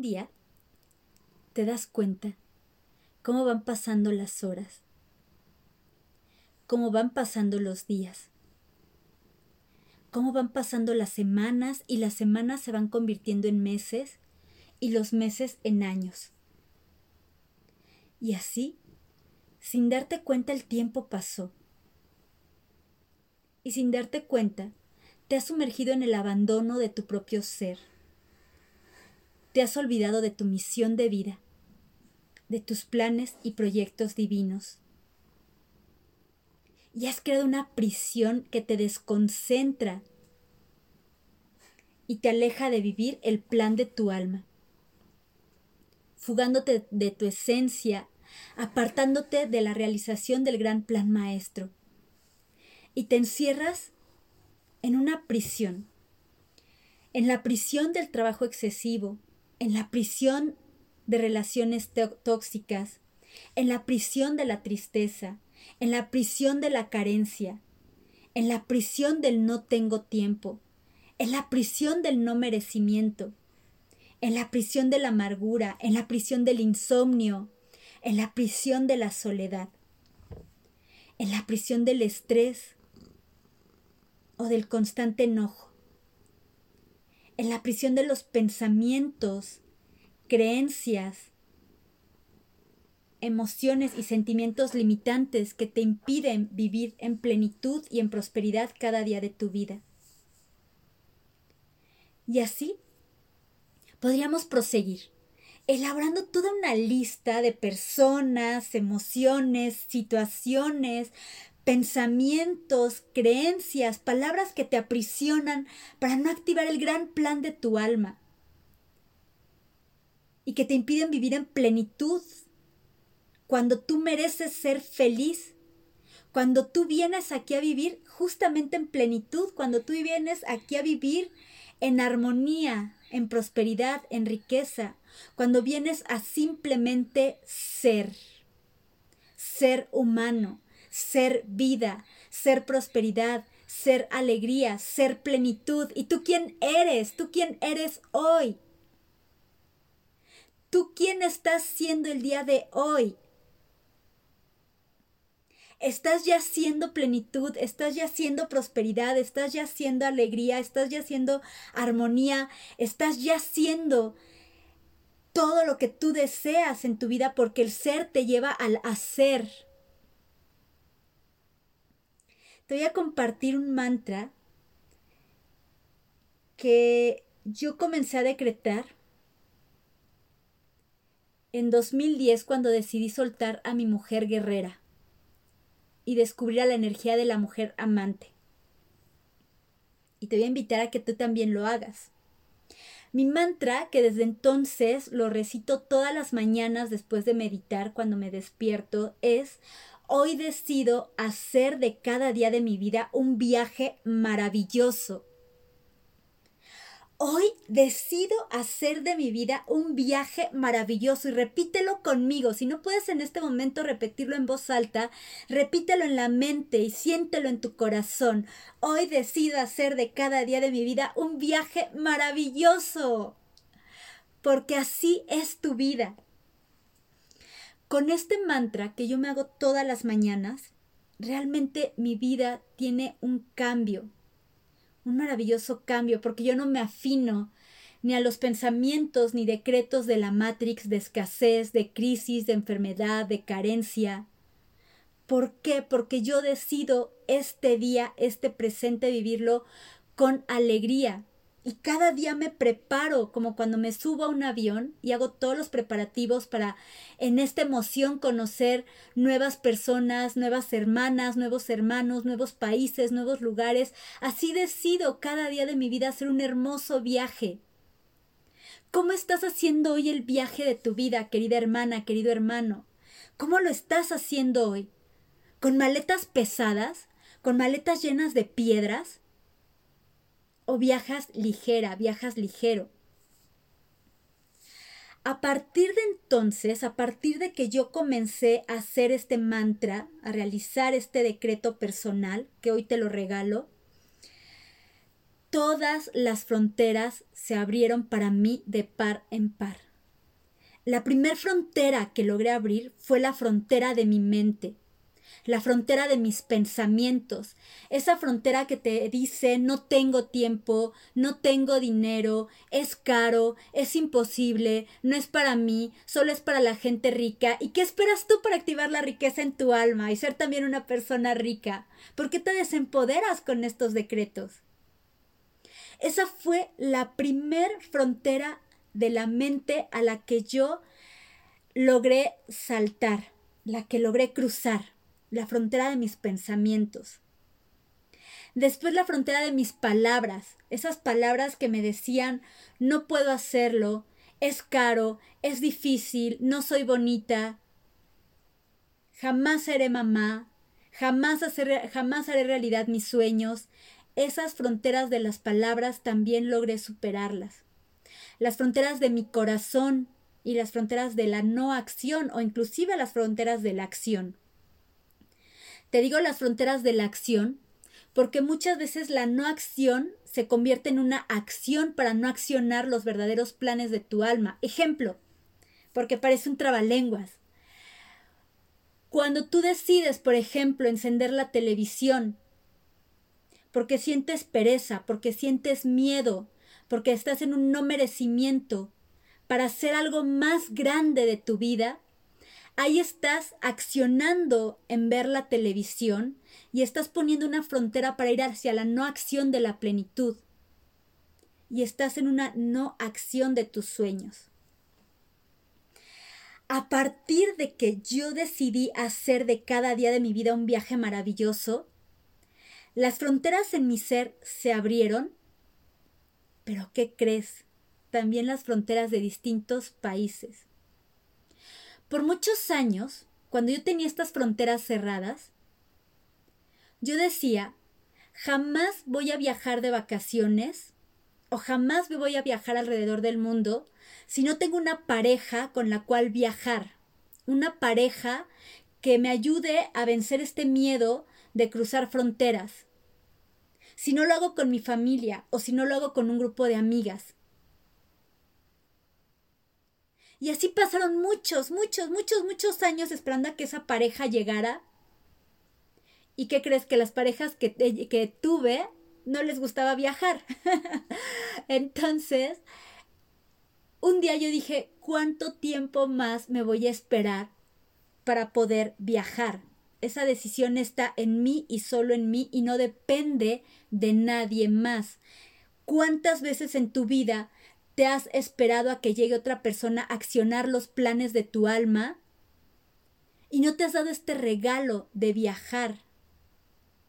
día te das cuenta cómo van pasando las horas, cómo van pasando los días, cómo van pasando las semanas y las semanas se van convirtiendo en meses y los meses en años. Y así, sin darte cuenta, el tiempo pasó. Y sin darte cuenta, te has sumergido en el abandono de tu propio ser. Te has olvidado de tu misión de vida, de tus planes y proyectos divinos. Y has creado una prisión que te desconcentra y te aleja de vivir el plan de tu alma, fugándote de tu esencia, apartándote de la realización del gran plan maestro. Y te encierras en una prisión, en la prisión del trabajo excesivo, en la prisión de relaciones tóxicas, en la prisión de la tristeza, en la prisión de la carencia, en la prisión del no tengo tiempo, en la prisión del no merecimiento, en la prisión de la amargura, en la prisión del insomnio, en la prisión de la soledad, en la prisión del estrés o del constante enojo, en la prisión de los pensamientos, creencias, emociones y sentimientos limitantes que te impiden vivir en plenitud y en prosperidad cada día de tu vida. Y así podríamos proseguir, elaborando toda una lista de personas, emociones, situaciones, pensamientos, creencias, palabras que te aprisionan para no activar el gran plan de tu alma y que te impiden vivir en plenitud. Cuando tú mereces ser feliz, cuando tú vienes aquí a vivir justamente en plenitud, cuando tú vienes aquí a vivir en armonía, en prosperidad, en riqueza, cuando vienes a simplemente ser, ser humano, ser vida, ser prosperidad, ser alegría, ser plenitud. ¿Y tú quién eres? ¿Tú quién eres hoy? ¿Tú quién estás siendo el día de hoy? estás ya siendo plenitud, estás ya siendo prosperidad, estás ya siendo alegría, estás ya siendo armonía, estás ya siendo todo lo que tú deseas en tu vida porque el ser te lleva al hacer. Te voy a compartir un mantra que yo comencé a decretar en 2010 cuando decidí soltar a mi mujer guerrera y descubrir la energía de la mujer amante. Y te voy a invitar a que tú también lo hagas. Mi mantra, que desde entonces lo recito todas las mañanas después de meditar cuando me despierto, es Hoy decido hacer de cada día de mi vida un viaje maravilloso Hoy decido hacer de mi vida un viaje maravilloso y repítelo conmigo. Si no puedes en este momento repetirlo en voz alta, repítelo en la mente y siéntelo en tu corazón. Hoy decido hacer de cada día de mi vida un viaje maravilloso. Porque así es tu vida. Con este mantra que yo me hago todas las mañanas, realmente mi vida tiene un cambio un maravilloso cambio, porque yo no me afino ni a los pensamientos ni decretos de la Matrix de escasez, de crisis, de enfermedad, de carencia. ¿Por qué? Porque yo decido este día, este presente, vivirlo con alegría, y cada día me preparo como cuando me subo a un avión y hago todos los preparativos para en esta emoción conocer nuevas personas, nuevas hermanas, nuevos hermanos, nuevos países, nuevos lugares. Así decido cada día de mi vida hacer un hermoso viaje. ¿Cómo estás haciendo hoy el viaje de tu vida, querida hermana, querido hermano? ¿Cómo lo estás haciendo hoy? ¿Con maletas pesadas? ¿Con maletas llenas de piedras? O viajas ligera, viajas ligero. A partir de entonces, a partir de que yo comencé a hacer este mantra, a realizar este decreto personal, que hoy te lo regalo, todas las fronteras se abrieron para mí de par en par. la primer frontera que logré abrir fue la frontera de mi mente, la frontera de mis pensamientos, esa frontera que te dice no tengo tiempo, no tengo dinero, es caro, es imposible, no es para mí, solo es para la gente rica. ¿Y qué esperas tú para activar la riqueza en tu alma y ser también una persona rica? ¿Por qué te desempoderas con estos decretos? Esa fue la primer frontera de la mente a la que yo logré saltar, la que logré cruzar, la frontera de mis pensamientos. Después la frontera de mis palabras, esas palabras que me decían no puedo hacerlo, es caro, es difícil, no soy bonita, jamás seré mamá, jamás, jamás haré realidad mis sueños. Esas fronteras de las palabras también logré superarlas las fronteras de mi corazón y las fronteras de la no acción o inclusive las fronteras de la acción. Te digo las fronteras de la acción porque muchas veces la no acción se convierte en una acción para no accionar los verdaderos planes de tu alma. Ejemplo, porque parece un trabalenguas. Cuando tú decides, por ejemplo, encender la televisión, porque sientes pereza, porque sientes miedo, porque estás en un no merecimiento para hacer algo más grande de tu vida, ahí estás accionando en ver la televisión y estás poniendo una frontera para ir hacia la no acción de la plenitud. Y estás en una no acción de tus sueños. A partir de que yo decidí hacer de cada día de mi vida un viaje maravilloso, las fronteras en mi ser se abrieron pero ¿qué crees? También las fronteras de distintos países. Por muchos años, cuando yo tenía estas fronteras cerradas, yo decía, jamás voy a viajar de vacaciones o jamás me voy a viajar alrededor del mundo si no tengo una pareja con la cual viajar, una pareja que me ayude a vencer este miedo de cruzar fronteras, si no lo hago con mi familia o si no lo hago con un grupo de amigas. Y así pasaron muchos, muchos, muchos, muchos años esperando a que esa pareja llegara. ¿Y qué crees que las parejas que, que tuve no les gustaba viajar? Entonces, un día yo dije, ¿cuánto tiempo más me voy a esperar para poder viajar? esa decisión está en mí y solo en mí y no depende de nadie más. ¿Cuántas veces en tu vida te has esperado a que llegue otra persona a accionar los planes de tu alma y no te has dado este regalo de viajar,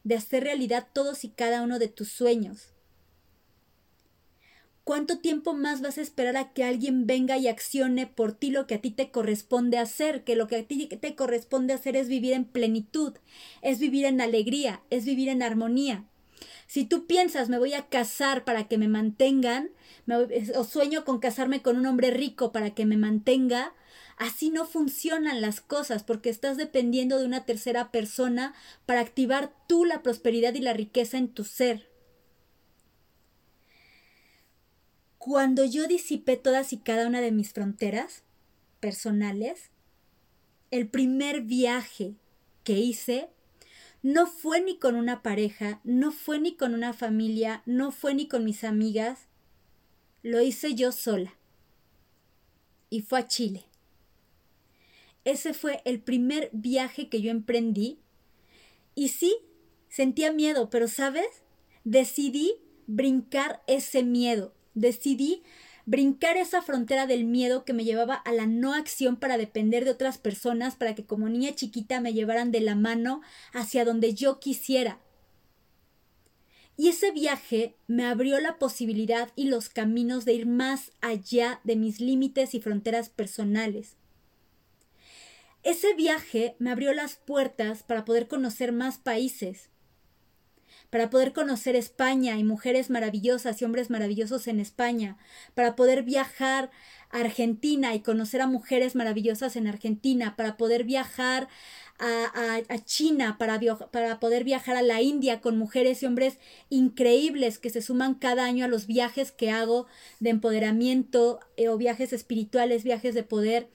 de hacer realidad todos y cada uno de tus sueños? ¿Cuánto tiempo más vas a esperar a que alguien venga y accione por ti lo que a ti te corresponde hacer? Que lo que a ti te corresponde hacer es vivir en plenitud, es vivir en alegría, es vivir en armonía. Si tú piensas me voy a casar para que me mantengan, o sueño con casarme con un hombre rico para que me mantenga, así no funcionan las cosas porque estás dependiendo de una tercera persona para activar tú la prosperidad y la riqueza en tu ser. Cuando yo disipé todas y cada una de mis fronteras personales, el primer viaje que hice no fue ni con una pareja, no fue ni con una familia, no fue ni con mis amigas, lo hice yo sola. Y fue a Chile. Ese fue el primer viaje que yo emprendí. Y sí, sentía miedo, pero sabes, decidí brincar ese miedo decidí brincar esa frontera del miedo que me llevaba a la no acción para depender de otras personas para que como niña chiquita me llevaran de la mano hacia donde yo quisiera. Y ese viaje me abrió la posibilidad y los caminos de ir más allá de mis límites y fronteras personales. Ese viaje me abrió las puertas para poder conocer más países, para poder conocer España y mujeres maravillosas y hombres maravillosos en España, para poder viajar a Argentina y conocer a mujeres maravillosas en Argentina, para poder viajar a, China, para, para poder viajar a la India con mujeres y hombres increíbles que se suman cada año a los viajes que hago de empoderamiento eh, o viajes espirituales, viajes de poder.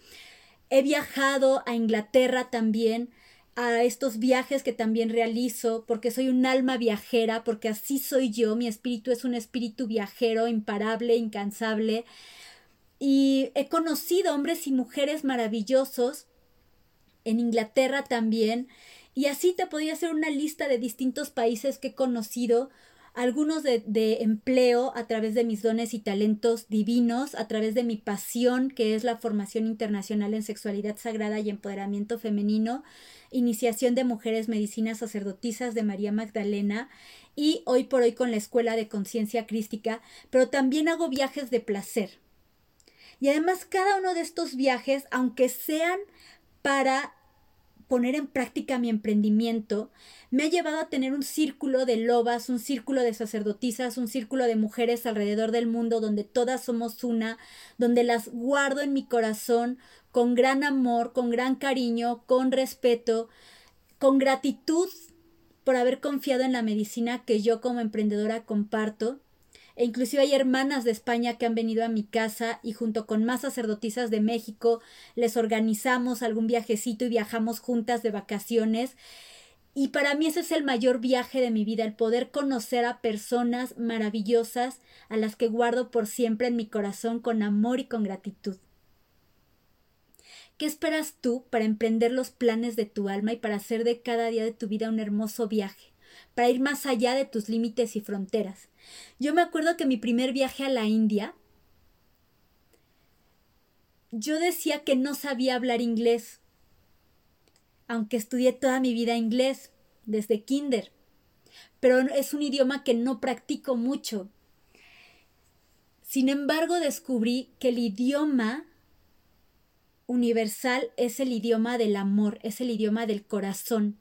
He viajado a Inglaterra también, a estos viajes que también realizo, porque soy un alma viajera, porque así soy yo, mi espíritu es un espíritu viajero, imparable, incansable. Y he conocido hombres y mujeres maravillosos en Inglaterra también. Y así te podría hacer una lista de distintos países que he conocido, algunos de, de, empleo a través de mis dones y talentos divinos, a través de mi pasión, que es la formación internacional en sexualidad sagrada y empoderamiento femenino, iniciación de mujeres medicinas sacerdotisas de María Magdalena y hoy por hoy con la Escuela de Conciencia Crística, pero también hago viajes de placer. Y además cada uno de estos viajes, aunque sean para poner en práctica mi emprendimiento me ha llevado a tener un círculo de lobas, un círculo de sacerdotisas, un círculo de mujeres alrededor del mundo donde todas somos una, donde las guardo en mi corazón con gran amor, con gran cariño, con respeto, con gratitud por haber confiado en la medicina que yo como emprendedora comparto e inclusive hay hermanas de España que han venido a mi casa y junto con más sacerdotisas de México les organizamos algún viajecito y viajamos juntas de vacaciones. Y para mí ese es el mayor viaje de mi vida, el poder conocer a personas maravillosas a las que guardo por siempre en mi corazón con amor y con gratitud. ¿Qué esperas tú para emprender los planes de tu alma y para hacer de cada día de tu vida un hermoso viaje? Para ir más allá de tus límites y fronteras. Yo me acuerdo que mi primer viaje a la India, yo decía que no sabía hablar inglés, aunque estudié toda mi vida inglés, desde kinder, pero es un idioma que no practico mucho. Sin embargo, descubrí que el idioma universal es el idioma del amor, es el idioma del corazón.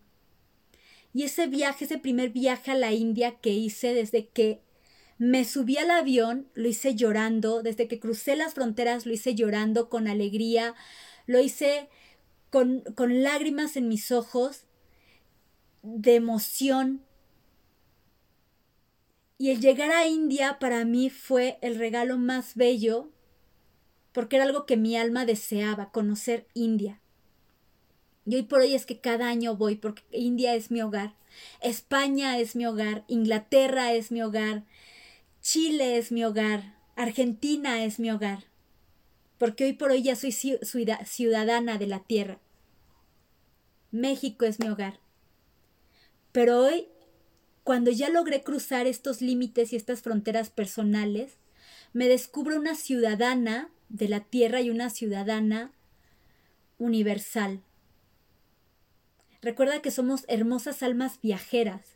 Y ese viaje, ese primer viaje a la India que hice desde que me subí al avión, lo hice llorando, desde que crucé las fronteras lo hice llorando con alegría, lo hice con, con lágrimas en mis ojos, de emoción. Y el llegar a India para mí fue el regalo más bello, porque era algo que mi alma deseaba, conocer India. Y hoy por hoy es que cada año voy, porque India es mi hogar, España es mi hogar, Inglaterra es mi hogar, Chile es mi hogar, Argentina es mi hogar, porque hoy por hoy ya soy ciudadana de la tierra. México es mi hogar. Pero hoy, cuando ya logré cruzar estos límites y estas fronteras personales, me descubro una ciudadana de la tierra y una ciudadana universal. Recuerda que somos hermosas almas viajeras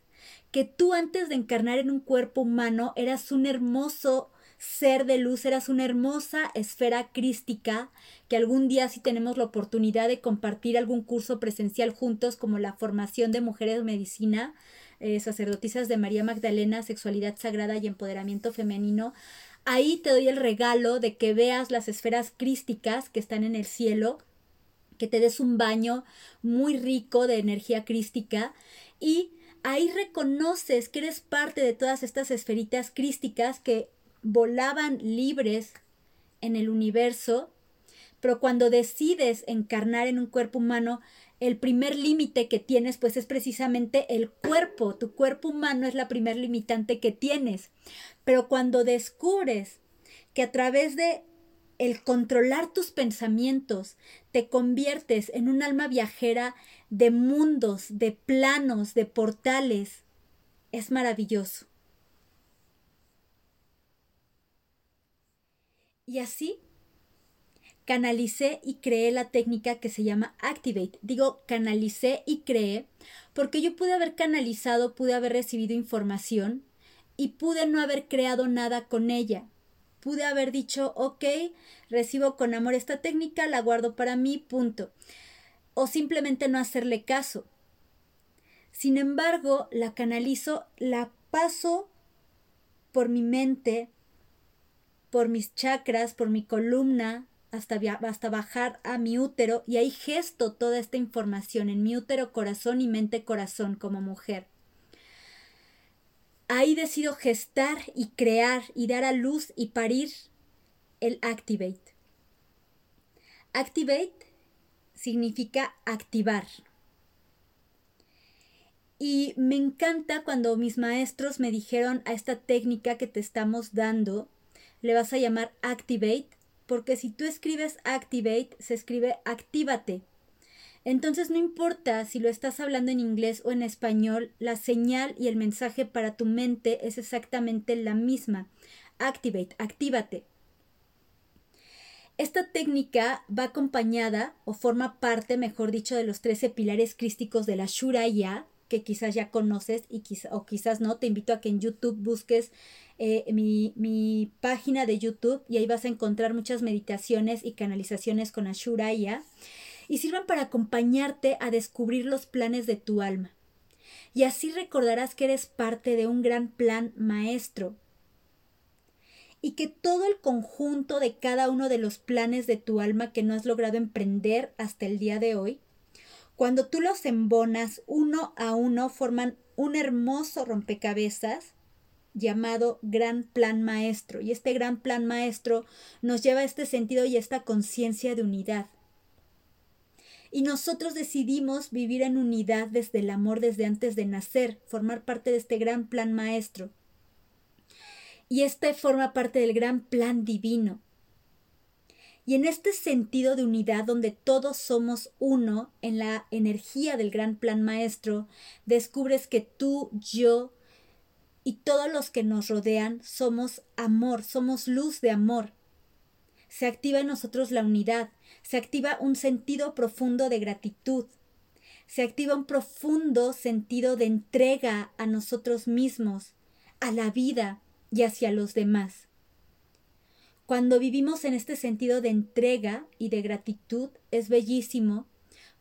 que tú antes de encarnar en un cuerpo humano eras un hermoso ser de luz, eras una hermosa esfera crística, que algún día si tenemos la oportunidad de compartir algún curso presencial juntos como la formación de mujeres de medicina, eh, sacerdotisas de María Magdalena, sexualidad sagrada y empoderamiento femenino, ahí te doy el regalo de que veas las esferas crísticas que están en el cielo, que te des un baño muy rico de energía crística y ahí reconoces que eres parte de todas estas esferitas crísticas que volaban libres en el universo, pero cuando decides encarnar en un cuerpo humano, el primer límite que tienes pues es precisamente el cuerpo, tu cuerpo humano es la primer limitante que tienes, pero cuando descubres que a través de el controlar tus pensamientos, te conviertes en un alma viajera de mundos, de planos, de portales. Es maravilloso. Y así canalicé y creé la técnica que se llama Activate. Digo canalicé y creé porque yo pude haber canalizado, pude haber recibido información y pude no haber creado nada con ella pude haber dicho, ok, recibo con amor esta técnica, la guardo para mí, punto. O simplemente no hacerle caso. Sin embargo, la canalizo, la paso por mi mente, por mis chakras, por mi columna, hasta, hasta, bajar a mi útero y ahí gesto toda esta información en mi útero, corazón y mente, corazón como mujer. Ahí decido gestar y crear y dar a luz y parir el Activate. Activate significa activar. Y me encanta cuando mis maestros me dijeron a esta técnica que te estamos dando, le vas a llamar Activate, porque si tú escribes Activate, se escribe Actívate. Entonces no importa si lo estás hablando en inglés o en español, la señal y el mensaje para tu mente es exactamente la misma. Activate, actívate. Esta técnica va acompañada o forma parte, mejor dicho, de los 13 pilares crísticos de la Shuraya, que quizás ya conoces y o quizás no. Te invito a que en YouTube busques eh, mi, mi, página de YouTube y ahí vas a encontrar muchas meditaciones y canalizaciones con Ashuraya y sirvan para acompañarte a descubrir los planes de tu alma. Y así recordarás que eres parte de un gran plan maestro y que todo el conjunto de cada uno de los planes de tu alma que no has logrado emprender hasta el día de hoy, cuando tú los embonas uno a uno, forman un hermoso rompecabezas llamado Gran Plan Maestro. Y este Gran Plan Maestro nos lleva a este sentido y esta conciencia de unidad. Y nosotros decidimos vivir en unidad desde el amor, desde antes de nacer, formar parte de este gran plan maestro. Y este forma parte del gran plan divino. Y en este sentido de unidad donde todos somos uno en la energía del gran plan maestro, descubres que tú, yo y todos los que nos rodean somos amor, somos luz de amor. Se activa en nosotros la unidad, se activa un sentido profundo de gratitud, se activa un profundo sentido de entrega a nosotros mismos, a la vida, y hacia los demás. Cuando vivimos en este sentido de entrega y de gratitud es bellísimo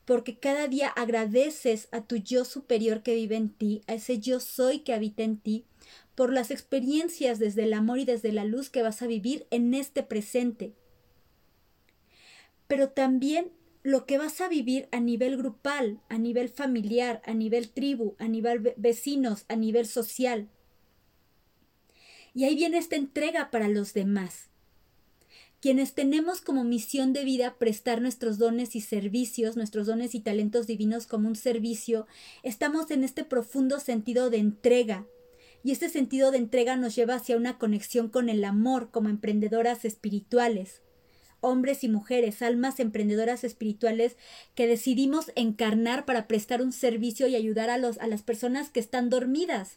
porque cada día agradeces a tu yo superior que vive en ti, a ese yo soy que habita en ti, por las experiencias desde el amor y desde la luz que vas a vivir en este presente. Pero también lo que vas a vivir a nivel grupal, a nivel familiar, a nivel tribu, a nivel vecinos, a nivel social. Y ahí viene esta entrega para los demás. Quienes tenemos como misión de vida prestar nuestros dones y servicios, nuestros dones y talentos divinos como un servicio, estamos en este profundo sentido de entrega. Y este sentido de entrega nos lleva hacia una conexión con el amor como emprendedoras espirituales hombres y mujeres, almas emprendedoras espirituales que decidimos encarnar para prestar un servicio y ayudar a, los, a las personas que están dormidas.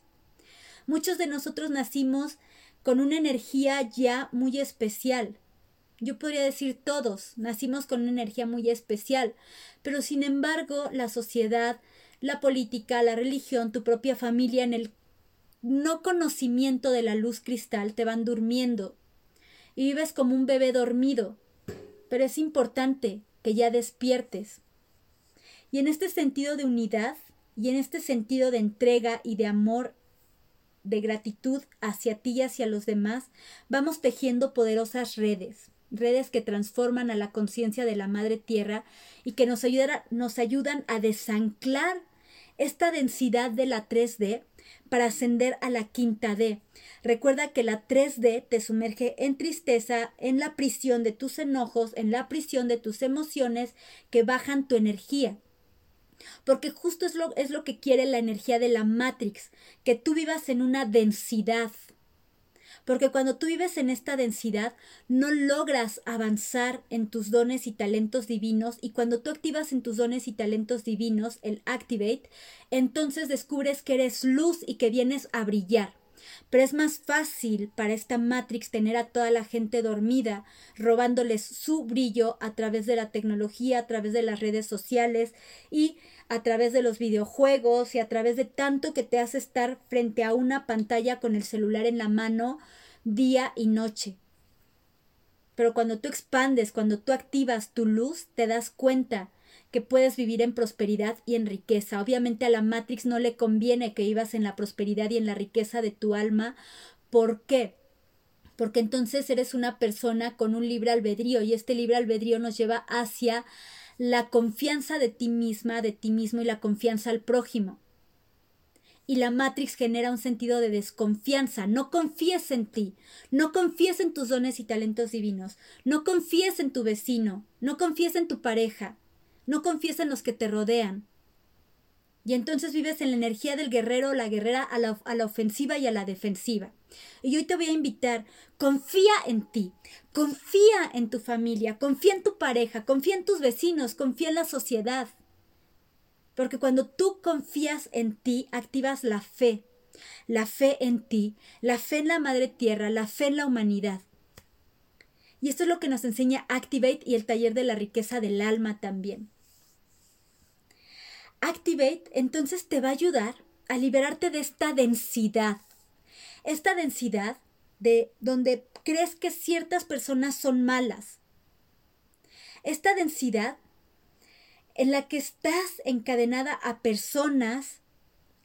Muchos de nosotros nacimos con una energía ya muy especial. Yo podría decir todos, nacimos con una energía muy especial, pero sin embargo la sociedad, la política, la religión, tu propia familia en el no conocimiento de la luz cristal te van durmiendo y vives como un bebé dormido, pero es importante que ya despiertes. Y en este sentido de unidad y en este sentido de entrega y de amor de gratitud hacia ti y hacia los demás, vamos tejiendo poderosas redes, redes que transforman a la conciencia de la Madre Tierra y que nos, ayudan a desanclar esta densidad de la 3D para ascender a la quinta D. Recuerda que la 3D te sumerge en tristeza, en la prisión de tus enojos, en la prisión de tus emociones que bajan tu energía. Porque justo es lo, es lo que quiere la energía de la Matrix, que tú vivas en una densidad. Porque cuando tú vives en esta densidad, no logras avanzar en tus dones y talentos divinos. Y cuando tú activas en tus dones y talentos divinos, el Activate, entonces descubres que eres luz y que vienes a brillar. Pero es más fácil para esta Matrix tener a toda la gente dormida, robándoles su brillo a través de la tecnología, a través de las redes sociales y a través de los videojuegos y a través de tanto que te hace estar frente a una pantalla con el celular en la mano día y noche. Pero cuando tú expandes, cuando tú activas tu luz, te das cuenta que puedes vivir en prosperidad y en riqueza. Obviamente a la Matrix no le conviene que vivas en la prosperidad y en la riqueza de tu alma. ¿Por qué? Porque entonces eres una persona con un libre albedrío y este libre albedrío nos lleva hacia la confianza de ti misma, de ti mismo y la confianza al prójimo. Y la Matrix genera un sentido de desconfianza. No confíes en ti, no confíes en tus dones y talentos divinos, no confíes en tu vecino, no confíes en tu pareja, no confíes en los que te rodean. Y entonces vives en la energía del guerrero o la guerrera a la, a la, ofensiva y a la defensiva. Y hoy te voy a invitar, confía en ti, confía en tu familia, confía en tu pareja, confía en tus vecinos, confía en la sociedad. Porque cuando tú confías en ti, activas la fe, la fe en ti, la fe en la Madre Tierra, la fe en la humanidad. Y esto es lo que nos enseña Activate y el taller de la riqueza del alma también. Activate entonces te va a ayudar a liberarte de esta densidad. Esta densidad de donde crees que ciertas personas son malas. Esta densidad en la que estás encadenada a personas,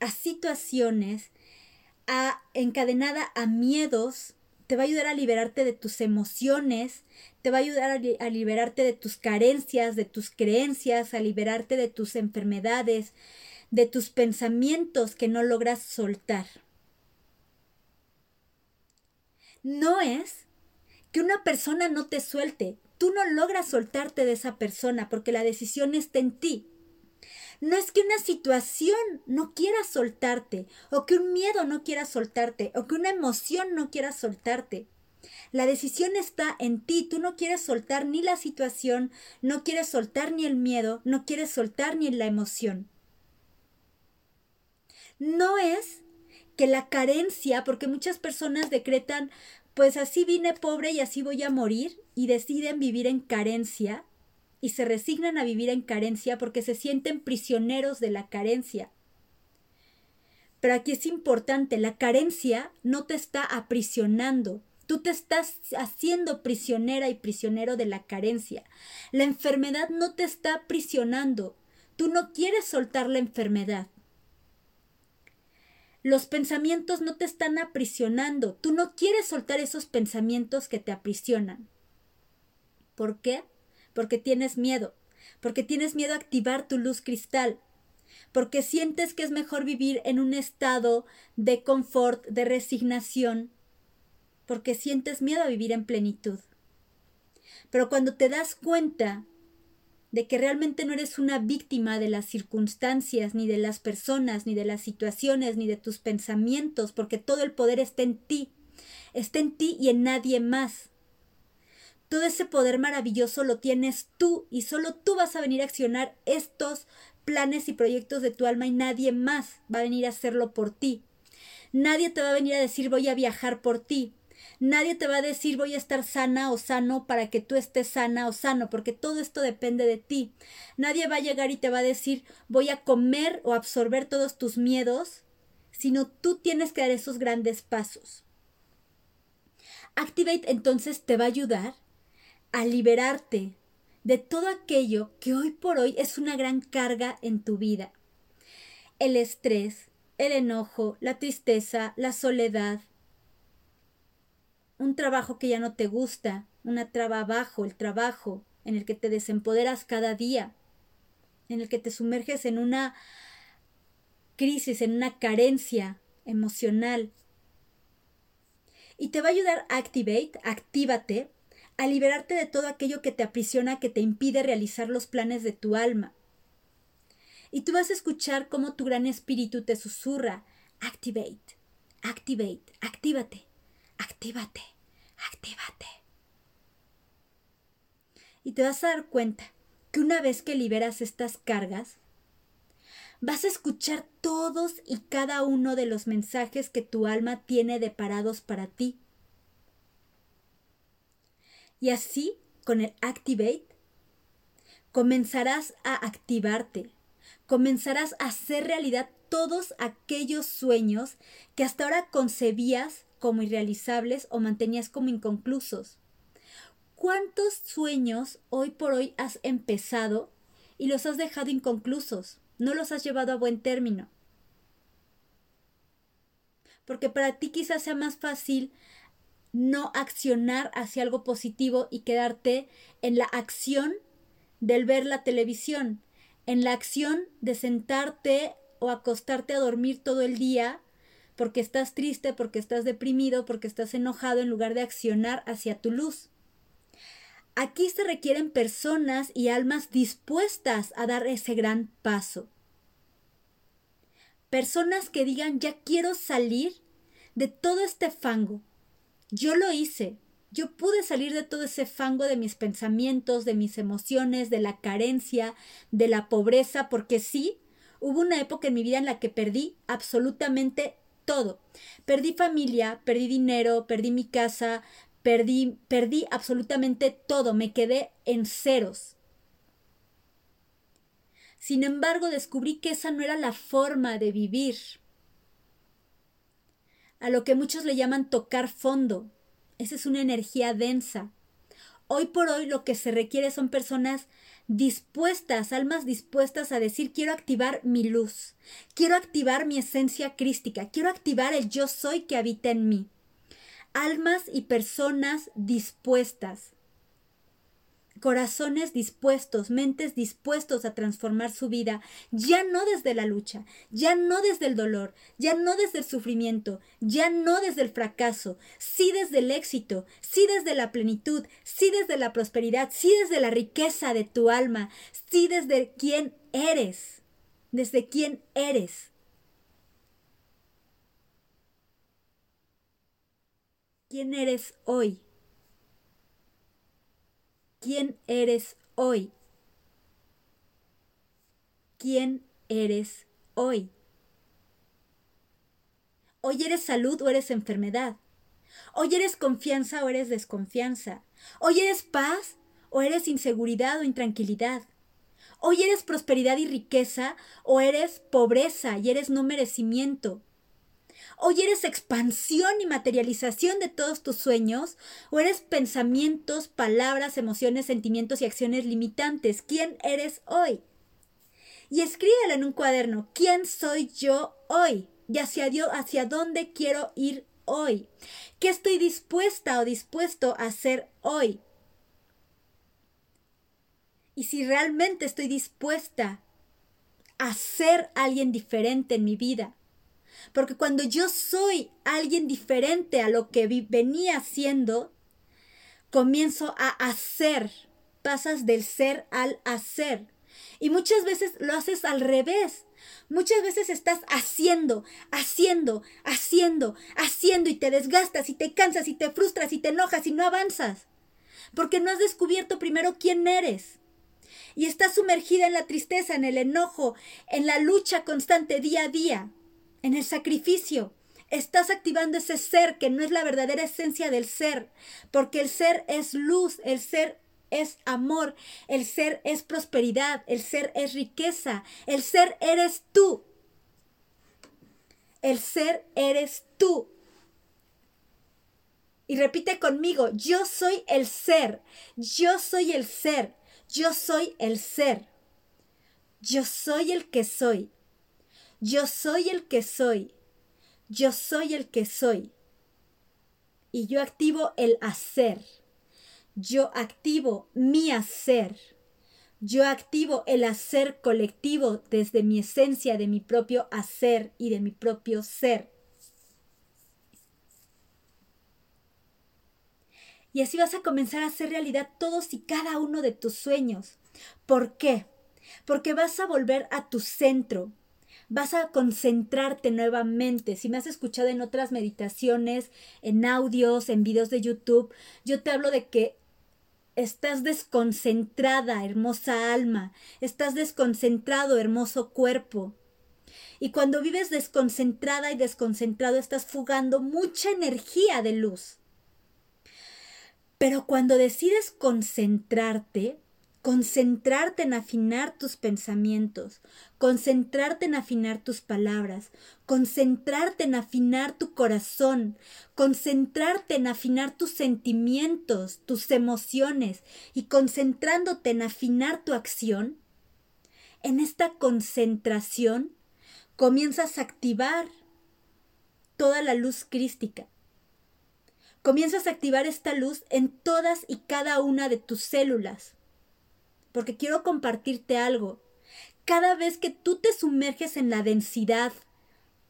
a situaciones, a, encadenada a miedos, te va a ayudar a liberarte de tus emociones, te va a ayudar a, a, liberarte de tus carencias, de tus creencias, a liberarte de tus enfermedades, de tus pensamientos que no logras soltar. No es que una persona no te suelte, tú no logras soltarte de esa persona porque la decisión está en ti. No es que una situación no quiera soltarte, o que un miedo no quiera soltarte, o que una emoción no quiera soltarte. La decisión está en ti, tú no quieres soltar ni la situación, no quieres soltar ni el miedo, no quieres soltar ni la emoción. No es que la carencia, porque muchas personas decretan, pues así vine pobre y así voy a morir, y deciden vivir en carencia, y se resignan a vivir en carencia porque se sienten prisioneros de la carencia. Pero aquí es importante, la carencia no te está aprisionando, tú te estás haciendo prisionera y prisionero de la carencia. La enfermedad no te está aprisionando, tú no quieres soltar la enfermedad. Los pensamientos no te están aprisionando. Tú no quieres soltar esos pensamientos que te aprisionan. ¿Por qué? Porque tienes miedo. Porque tienes miedo a activar tu luz cristal. Porque sientes que es mejor vivir en un estado de confort, de resignación. Porque sientes miedo a vivir en plenitud. Pero cuando te das cuenta de que realmente no eres una víctima de las circunstancias, ni de las personas, ni de las situaciones, ni de tus pensamientos, porque todo el poder está en ti, está en ti y en nadie más. Todo ese poder maravilloso lo tienes tú y solo tú vas a venir a accionar estos planes y proyectos de tu alma y nadie más va a venir a hacerlo por ti. Nadie te va a venir a decir voy a viajar por ti. Nadie te va a decir voy a estar sana o sano para que tú estés sana o sano, porque todo esto depende de ti. Nadie va a llegar y te va a decir voy a comer o absorber todos tus miedos, sino tú tienes que dar esos grandes pasos. Activate entonces te va a ayudar a liberarte de todo aquello que hoy por hoy es una gran carga en tu vida. El estrés, el enojo, la tristeza, la soledad, un trabajo que ya no te gusta, una traba abajo, el trabajo en el que te desempoderas cada día, en el que te sumerges en una crisis, en una carencia emocional. Y te va a ayudar a Activate, actívate, a liberarte de todo aquello que te aprisiona, que te impide realizar los planes de tu alma. Y tú vas a escuchar cómo tu gran espíritu te susurra, Activate, Activate, actívate actívate, actívate. Y te vas a dar cuenta que una vez que liberas estas cargas, vas a escuchar todos y cada uno de los mensajes que tu alma tiene deparados para ti. Y así, con el Activate, comenzarás a activarte, comenzarás a hacer realidad todos aquellos sueños que hasta ahora concebías como irrealizables o mantenías como inconclusos. ¿Cuántos sueños hoy por hoy has empezado y los has dejado inconclusos, no los has llevado a buen término. Porque para ti quizás sea más fácil no accionar hacia algo positivo y quedarte en la acción del ver la televisión, en la acción de sentarte o acostarte a dormir todo el día porque estás triste, porque estás deprimido, porque estás enojado en lugar de accionar hacia tu luz. Aquí se requieren personas y almas dispuestas a dar ese gran paso. Personas que digan, ya quiero salir de todo este fango. Yo lo hice. Yo pude salir de todo ese fango de mis pensamientos, de mis emociones, de la carencia, de la pobreza, porque sí, hubo una época en mi vida en la que perdí absolutamente todo. Perdí familia, perdí dinero, perdí mi casa, perdí, perdí absolutamente todo, me quedé en ceros. Sin embargo, descubrí que esa no era la forma de vivir. A lo que muchos le llaman tocar fondo. Esa es una energía densa. Hoy por hoy lo que se requiere son personas dispuestas, almas dispuestas a decir quiero activar mi luz, quiero activar mi esencia crística, quiero activar el yo soy que habita en mí. Almas y personas dispuestas corazones dispuestos, mentes dispuestos a transformar su vida, ya no desde la lucha, ya no desde el dolor, ya no desde el sufrimiento, ya no desde el fracaso, sí desde el éxito, sí desde la plenitud, sí desde la prosperidad, sí desde la riqueza de tu alma, sí desde quién eres, desde quién eres. ¿Quién eres hoy? Quién eres hoy. ¿Quién eres hoy? Hoy eres salud o eres enfermedad. Hoy eres confianza o eres desconfianza. Hoy eres paz o eres inseguridad o intranquilidad. Hoy eres prosperidad y riqueza o eres pobreza y eres no merecimiento. Hoy eres expansión y materialización de todos tus sueños o eres pensamientos, palabras, emociones, sentimientos y acciones limitantes. ¿Quién eres hoy? Y escríbelo en un cuaderno. ¿Quién soy yo hoy? Y hacia Dios, hacia dónde quiero ir hoy. ¿Qué estoy dispuesta o dispuesto a hacer hoy? Y si realmente estoy dispuesta a ser alguien diferente en mi vida, porque cuando yo soy alguien diferente a lo que venía siendo, comienzo a hacer. Pasas del ser al hacer. Y muchas veces lo haces al revés. Muchas veces estás haciendo, haciendo, haciendo, haciendo y te desgastas y te cansas y te frustras y te enojas y no avanzas. Porque no has descubierto primero quién eres. Y estás sumergida en la tristeza, en el enojo, en la lucha constante día a día en el sacrificio. Estás activando ese ser que no es la verdadera esencia del ser, porque el ser es luz, el ser es amor, el ser es prosperidad, el ser es riqueza, el ser eres tú. El ser eres tú. Y repite conmigo, yo soy el ser, yo soy el ser, yo soy el ser, yo soy el que soy, yo soy el que soy. Yo soy el que soy. Y yo activo el hacer. Yo activo mi hacer. Yo activo el hacer colectivo desde mi esencia de mi propio hacer y de mi propio ser. Y así vas a comenzar a hacer realidad todos y cada uno de tus sueños. ¿Por qué? Porque vas a volver a tu centro, vas a concentrarte nuevamente. Si me has escuchado en otras meditaciones, en audios, en videos de YouTube, yo te hablo de que estás desconcentrada, hermosa alma, estás desconcentrado, hermoso cuerpo. Y cuando vives desconcentrada y desconcentrado, estás fugando mucha energía de luz. Pero cuando decides concentrarte, concentrarte en afinar tus pensamientos, concentrarte en afinar tus palabras, concentrarte en afinar tu corazón, concentrarte en afinar tus sentimientos, tus emociones y concentrándote en afinar tu acción, en esta concentración comienzas a activar toda la luz crística. Comienzas a activar esta luz en todas y cada una de tus células. Porque quiero compartirte algo. Cada vez que tú te sumerges en la densidad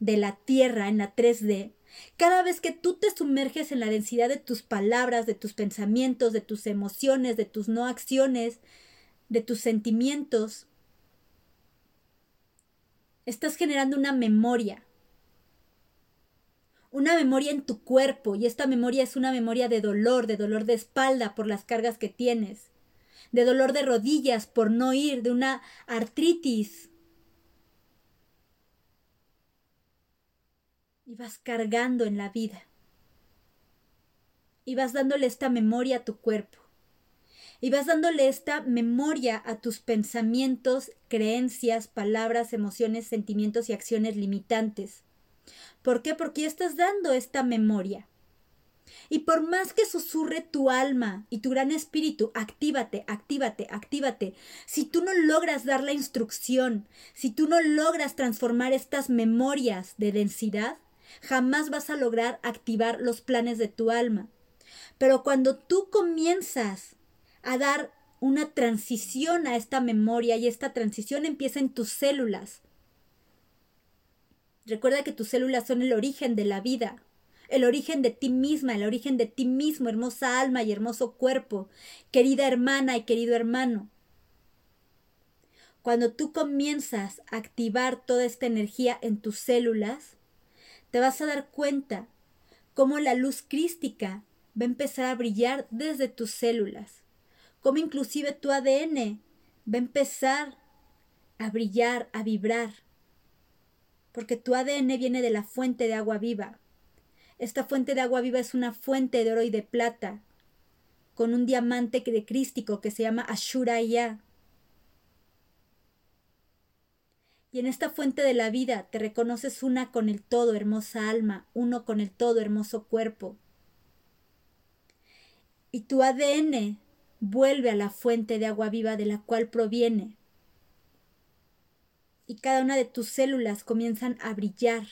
de la Tierra, en la 3D, cada vez que tú te sumerges en la densidad de tus palabras, de tus pensamientos, de tus emociones, de tus no acciones, de tus sentimientos, estás generando una memoria. Una memoria en tu cuerpo y esta memoria es una memoria de dolor, de dolor de espalda por las cargas que tienes, de dolor de rodillas por no ir, de una artritis y vas cargando en la vida. Y vas dándole esta memoria a tu cuerpo. Y vas dándole esta memoria a tus pensamientos, creencias, palabras, emociones, sentimientos y acciones limitantes. ¿Por qué? Porque estás dando esta memoria. Y por más que susurre tu alma y tu gran espíritu, actívate, actívate, actívate. Si tú no logras dar la instrucción, si tú no logras transformar estas memorias de densidad, jamás vas a lograr activar los planes de tu alma. Pero cuando tú comienzas a dar una transición a esta memoria y esta transición empieza en tus células. Recuerda que tus células son el origen de la vida, el origen de ti misma, el origen de ti mismo, hermosa alma y hermoso cuerpo, querida hermana y querido hermano. Cuando tú comienzas a activar toda esta energía en tus células, te vas a dar cuenta cómo la luz crística va a empezar a brillar desde tus células, cómo inclusive tu ADN va a empezar a brillar, a vibrar, porque tu ADN viene de la fuente de agua viva. Esta fuente de agua viva es una fuente de oro y de plata, con un diamante de crístico que se llama Ashuraya. Y en esta fuente de la vida te reconoces una con el todo, hermosa alma, uno con el todo, hermoso cuerpo. Y tu ADN vuelve a la fuente de agua viva de la cual proviene. Y cada una de tus células comienzan a brillar.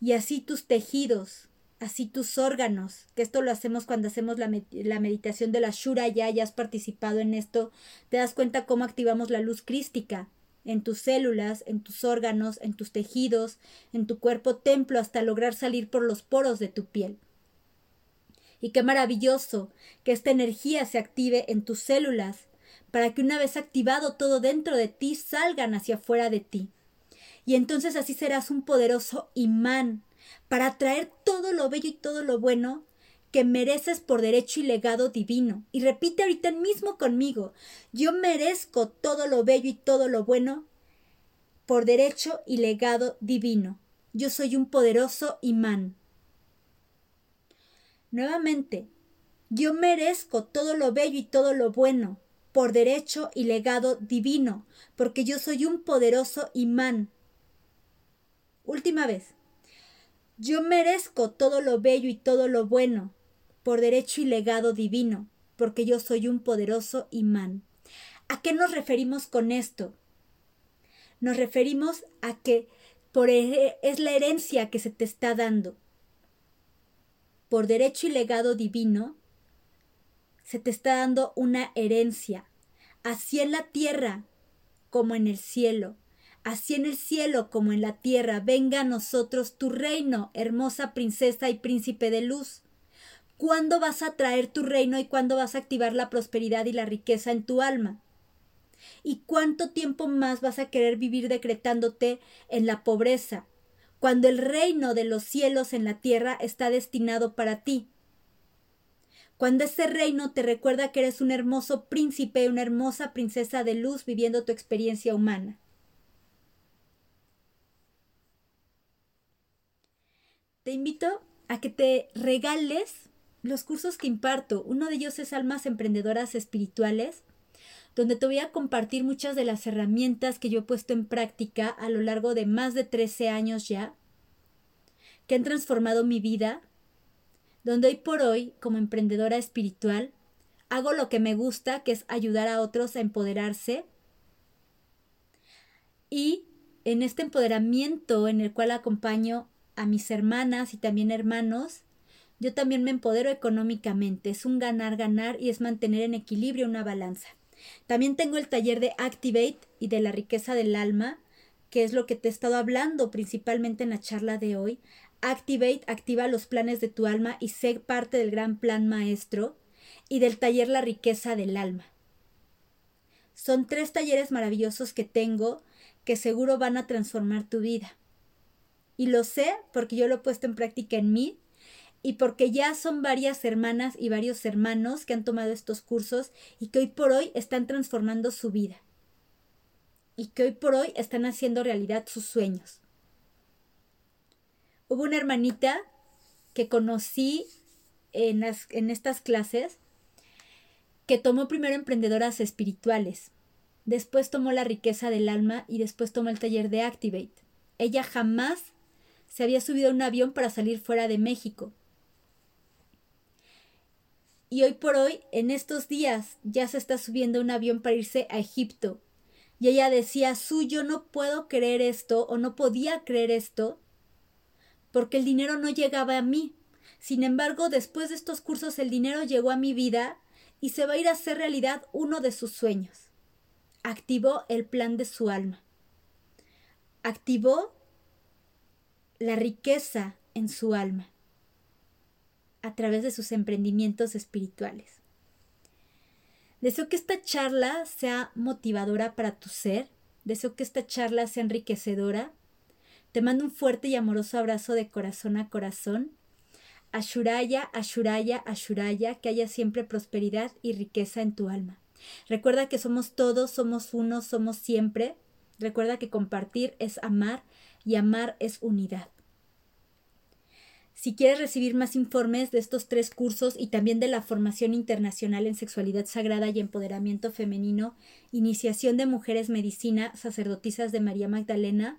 Y así tus tejidos, así tus órganos, que esto lo hacemos cuando hacemos la, meditación de la Shura, ya, ya has participado en esto, te das cuenta cómo activamos la luz crística en tus células, en tus órganos, en tus tejidos, en tu cuerpo templo hasta lograr salir por los poros de tu piel. Y qué maravilloso que esta energía se active en tus células para que una vez activado todo dentro de ti salgan hacia afuera de ti. Y entonces así serás un poderoso imán para atraer todo lo bello y todo lo bueno que mereces por derecho y legado divino. Y repite ahorita mismo conmigo, yo merezco todo lo bello y todo lo bueno por derecho y legado divino. Yo soy un poderoso imán. Nuevamente, yo merezco todo lo bello y todo lo bueno por derecho y legado divino, porque yo soy un poderoso imán. Última vez. Yo merezco todo lo bello y todo lo bueno por derecho y legado divino, porque yo soy un poderoso imán. ¿A qué nos referimos con esto? Nos referimos a que por es la herencia que se te está dando. Por derecho y legado divino, se te está dando una herencia, así en la tierra como en el cielo, así en el cielo como en la tierra, venga a nosotros tu reino, hermosa princesa y príncipe de luz cuándo vas a traer tu reino y cuándo vas a activar la prosperidad y la riqueza en tu alma. ¿Y cuánto tiempo más vas a querer vivir decretándote en la pobreza, cuando el reino de los cielos en la tierra está destinado para ti? Cuando ese reino te recuerda que eres un hermoso príncipe, una hermosa princesa de luz viviendo tu experiencia humana. Te invito a que te regales los cursos que imparto. Uno de ellos es Almas Emprendedoras Espirituales, donde te voy a compartir muchas de las herramientas que yo he puesto en práctica a lo largo de más de 13 años ya, que han transformado mi vida, donde hoy por hoy, como emprendedora espiritual, hago lo que me gusta, que es ayudar a otros a empoderarse, Y en este empoderamiento en el cual acompaño a mis hermanas y también hermanos, yo también me empodero económicamente. Es un ganar-ganar y es mantener en equilibrio una balanza. También tengo el taller de Activate y de la riqueza del alma, que es lo que te he estado hablando principalmente en la charla de hoy. Activate activa los planes de tu alma y sé parte del gran plan maestro y del taller La riqueza del alma. Son tres talleres maravillosos que tengo que seguro van a transformar tu vida. Y lo sé porque yo lo he puesto en práctica en mí y porque ya son varias hermanas y varios hermanos que han tomado estos cursos y que hoy por hoy están transformando su vida. Y que hoy por hoy están haciendo realidad sus sueños. Hubo una hermanita que conocí en, en estas clases que tomó primero emprendedoras espirituales, después tomó la riqueza del alma y después tomó el taller de Activate. Ella jamás se había subido un avión para salir fuera de México. Y hoy por hoy, en estos días, ya se está subiendo un avión para irse a Egipto. Y ella decía, Su, yo no puedo creer esto o no podía creer esto porque el dinero no llegaba a mí. Sin embargo, después de estos cursos el dinero llegó a mi vida y se va a ir a hacer realidad uno de sus sueños. Activó el plan de su alma. Activó la riqueza en su alma a través de sus emprendimientos espirituales. Deseo que esta charla sea motivadora para tu ser, deseo que esta charla sea enriquecedora. Te mando un fuerte y amoroso abrazo de corazón a corazón. Ashuraya, Ashuraya, Ashuraya, que haya siempre prosperidad y riqueza en tu alma. Recuerda que somos todos, somos uno, somos siempre. Recuerda que compartir es amar y amar es unidad. Si quieres recibir más informes de estos tres cursos y también de la formación internacional en sexualidad sagrada y empoderamiento femenino, iniciación de mujeres medicina, sacerdotisas de María Magdalena,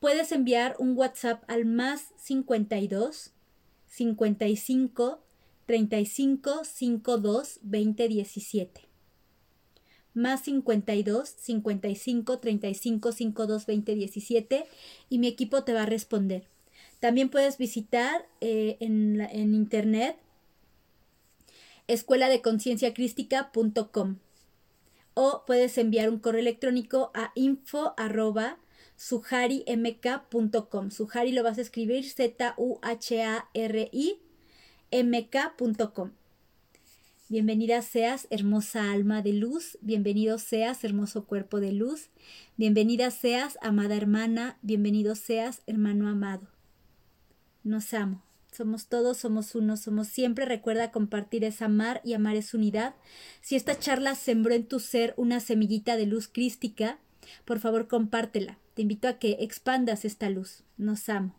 puedes enviar un WhatsApp al más 52 55 35 52 20 17. Más 52 55 35 52 20 17 y mi equipo te va a responder. También puedes visitar eh, en, en, internet escuela de o puedes enviar un correo electrónico a info arroba suharimk.com. Suhari lo vas a escribir Z-U-H-A-R-I mk.com. Bienvenida seas, hermosa alma de luz. Bienvenido seas, hermoso cuerpo de luz. Bienvenida seas, amada hermana. Bienvenido seas, hermano amado. Nos amo. Somos todos, somos uno, somos siempre. Recuerda compartir es amar y amar es unidad. Si esta charla sembró en tu ser una semillita de luz crística, por favor compártela. Te invito a que expandas esta luz. Nos amo.